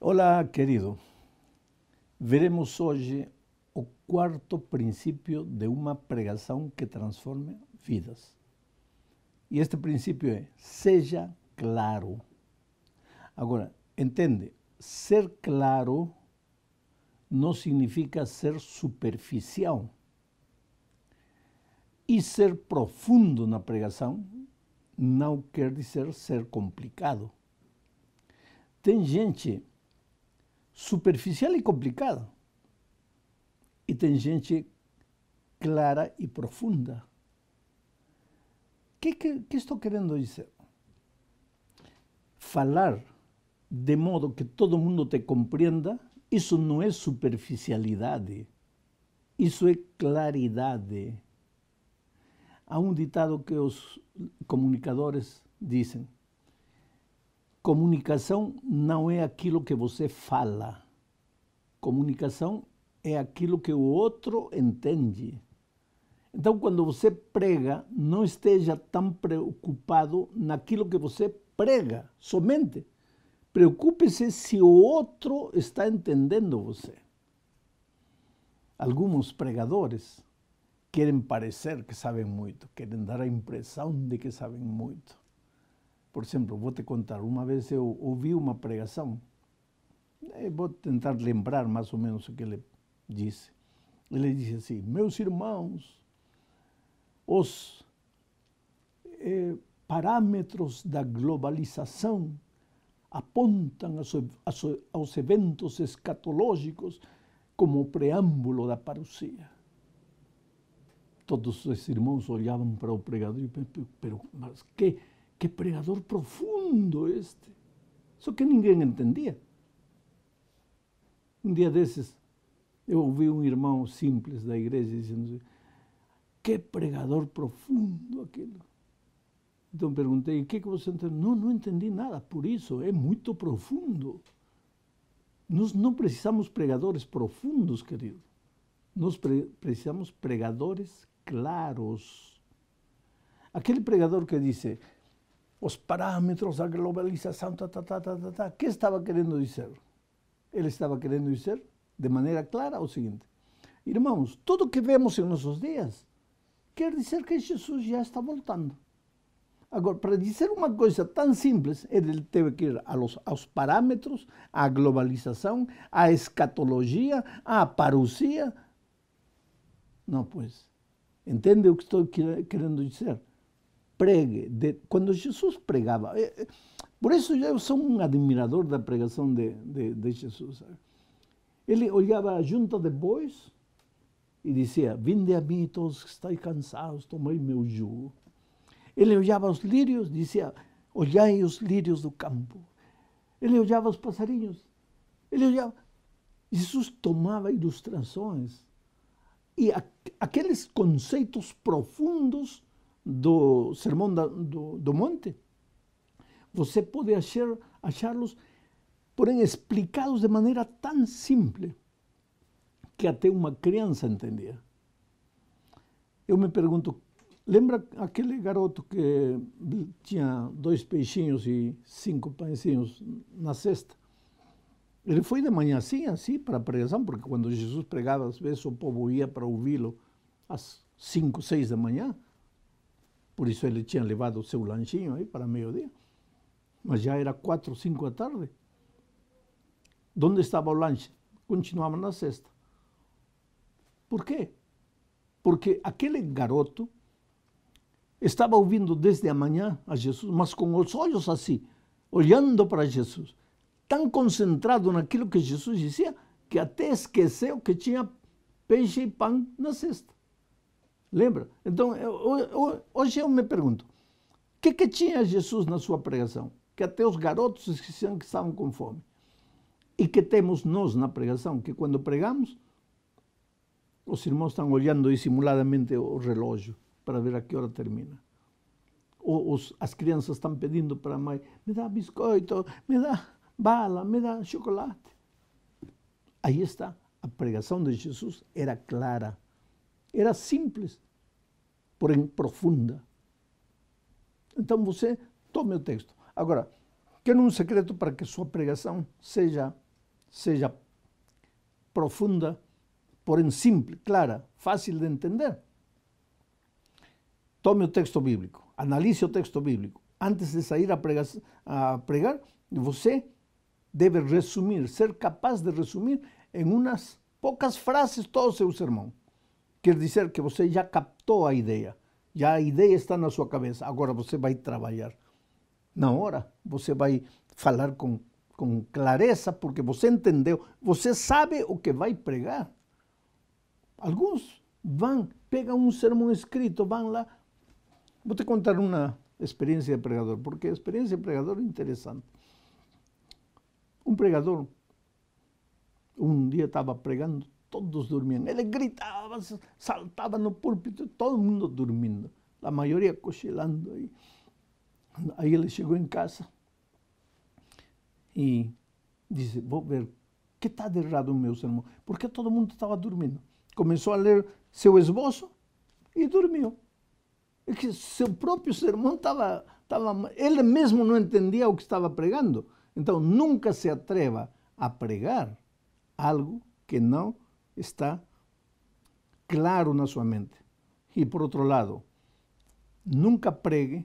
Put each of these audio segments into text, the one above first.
Olá, querido. Veremos hoje o quarto princípio de uma pregação que transforme vidas. E este princípio é: seja claro. Agora, entende, ser claro não significa ser superficial. E ser profundo na pregação não quer dizer ser complicado. Tem gente superficial e complicada. E tem gente clara e profunda. Que, que, que, estou querendo dizer? Falar de modo que todo mundo te compreenda, isso não é superficialidade, isso é claridade. Há um ditado que os comunicadores dizem: Comunicação não é aquilo que você fala. Comunicação é aquilo que o outro entende. Então, quando você prega, não esteja tão preocupado naquilo que você prega, somente. Preocupe-se se o outro está entendendo você. Alguns pregadores querem parecer que sabem muito, querem dar a impressão de que sabem muito. Por exemplo, vou te contar, uma vez eu ouvi uma pregação, eh, vou tentar lembrar mais ou menos o que ele disse. Ele disse assim: Meus irmãos, os eh, parâmetros da globalização apontam aos, aos eventos escatológicos como preâmbulo da parousia. Todos os irmãos olhavam para o pregador e pensavam, mas que que pregador profundo este. Só que ninguém entendia. Um dia desses, eu ouvi um irmão simples da igreja dizendo: Que pregador profundo aquilo. Então perguntei: O que, que você entendeu? Não, não entendi nada, por isso, é muito profundo. Nós não precisamos pregadores profundos, querido. Nós pre precisamos pregadores claros. Aquele pregador que disse: os parâmetros da globalização, tá, tá, tá, tá, tá, tá. Que estava querendo dizer? Ele estava querendo dizer, de maneira clara, o seguinte: Irmãos, tudo que vemos em nossos dias quer dizer que Jesus já está voltando. Agora, para dizer uma coisa tão simples, ele teve que ir aos, aos parâmetros, à globalização, à escatologia, à parousia. Não, pois. Entende o que estou querendo dizer? pregue. De, quando Jesus pregava, é, por isso eu sou um admirador da pregação de, de, de Jesus. Ele olhava a junta de bois e dizia: Vinde a mim todos que estáis cansados, tomai meu jugo. Ele olhava os lírios, dizia: Olhai os lírios do campo. Ele olhava os passarinhos. Ele olhava. Jesus tomava ilustrações. E aqueles conceitos profundos do Sermão do, do Monte, você pode achá-los, porém explicados de maneira tão simples que até uma criança entendia. Eu me pergunto, lembra aquele garoto que tinha dois peixinhos e cinco pãezinhos na cesta? Ele foi de manhã assim, assim, para a pregação, porque quando Jesus pregava, às vezes o povo ia para ouvi-lo às cinco, seis da manhã. Por isso ele tinha levado o seu lanchinho aí para meio-dia. Mas já era quatro, cinco da tarde. Onde estava o lanche? Continuava na cesta. Por quê? Porque aquele garoto estava ouvindo desde a manhã a Jesus, mas com os olhos assim, olhando para Jesus, tão concentrado naquilo que Jesus dizia, que até esqueceu que tinha peixe e pão na cesta. Lembra? Então, eu, hoje eu me pergunto, o que, que tinha Jesus na sua pregação? Que até os garotos esqueciam que estavam com fome. E que temos nós na pregação, que quando pregamos, os irmãos estão olhando dissimuladamente o relógio para ver a que hora termina. ou os, as crianças estão pedindo para a mãe, me dá biscoito, me dá bala, me dá chocolate. Aí está, a pregação de Jesus era clara, era simples, porém profunda. Então você tome o texto. Agora, quero um secreto para que sua pregação seja, seja profunda, porém simples, clara, fácil de entender. Tome o texto bíblico, analise o texto bíblico. Antes de sair a pregar, a pregar você deve resumir, ser capaz de resumir em umas poucas frases todo o seu sermão. Quer dizer que você já captou a ideia, já a ideia está na sua cabeça, agora você vai trabalhar. Na hora, você vai falar com, com clareza, porque você entendeu, você sabe o que vai pregar. Alguns vão, pegam um sermão escrito, vão lá. Vou te contar uma experiência de pregador, porque a experiência de pregador é interessante. Um pregador, um dia estava pregando, todos dormiam. Ele gritava, saltava no púlpito, todo mundo dormindo. A maioria cochilando aí. Aí ele chegou em casa e disse, vou ver, o que está de errado no meu sermão? Porque todo mundo estava dormindo. Começou a ler seu esboço e dormiu. É que seu próprio sermão estava, estava... Ele mesmo não entendia o que estava pregando. Então, nunca se atreva a pregar algo que não está claro na sua mente. E, por outro lado, nunca pregue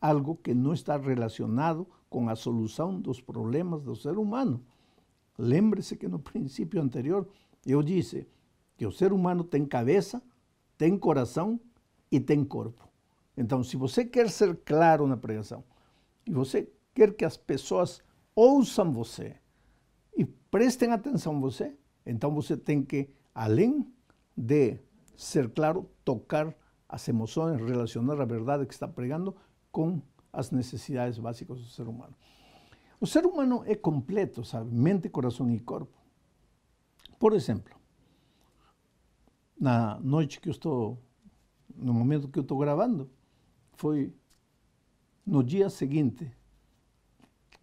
algo que não está relacionado com a solução dos problemas do ser humano. Lembre-se que no princípio anterior eu disse que o ser humano tem cabeça, tem coração e tem corpo. Então, se você quer ser claro na pregação e você quer que as pessoas ouçam você e prestem atenção a você, então você tem que, além de ser claro, tocar as emoções, relacionar a verdade que está pregando com as necessidades básicas do ser humano. O ser humano é completo, sabe? Mente, coração e corpo. Por exemplo, na noite que eu estou, no momento que eu estou gravando, foi no dia seguinte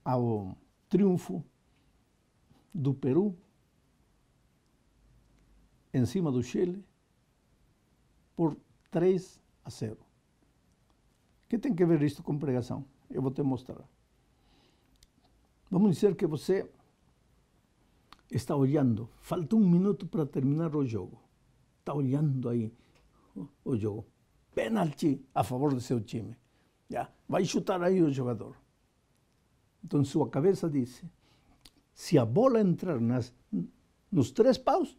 ao triunfo do Peru em cima do Chile por 3 a 0. O que tem que ver isto com pregação? Eu vou te mostrar. Vamos dizer que você está olhando, falta um minuto para terminar o jogo. Está olhando aí o jogo. Penalti a favor do seu time. Já, vai chutar aí o jogador. Então sua cabeça diz, se a bola entrar nas, nos três paus,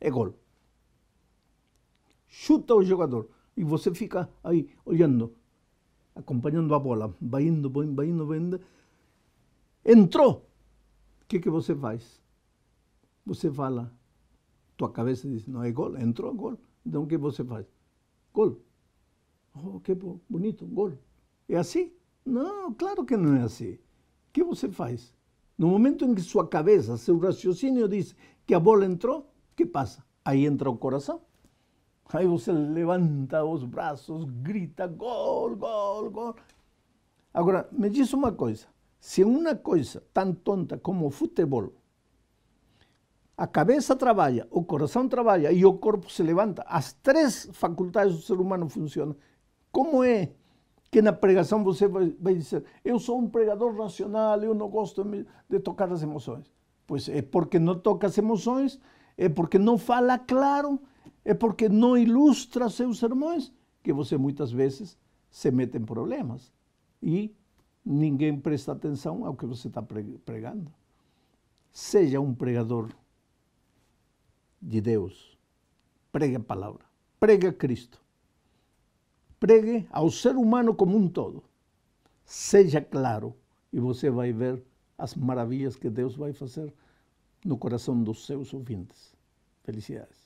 é gol. Chuta o jogador e você fica aí olhando, acompanhando a bola, vai indo, vai indo, vai indo, vai indo. Entrou! O que, que você faz? Você fala, tua cabeça diz, não é gol, entrou gol. Então o que você faz? Gol. Oh, que bonito, gol. É assim? Não, claro que não é assim. O que você faz? No momento em que sua cabeça, seu raciocínio diz que a bola entrou, que passa? Aí entra o coração. Aí você levanta os braços, grita gol, gol, gol. Agora, me diz uma coisa: se uma coisa tão tonta como o futebol, a cabeça trabalha, o coração trabalha e o corpo se levanta, as três faculdades do ser humano funcionam, como é que na pregação você vai, vai dizer: Eu sou um pregador racional, eu não gosto de, tocar as emoções? Pois é porque não toca as emoções é porque não fala claro, é porque não ilustra seus sermões, que você muitas vezes se mete em problemas e ninguém presta atenção ao que você está pregando. Seja um pregador de Deus, pregue a palavra, pregue a Cristo, pregue ao ser humano como um todo. Seja claro e você vai ver as maravilhas que Deus vai fazer no coração dos seus ouvintes. Felicidades.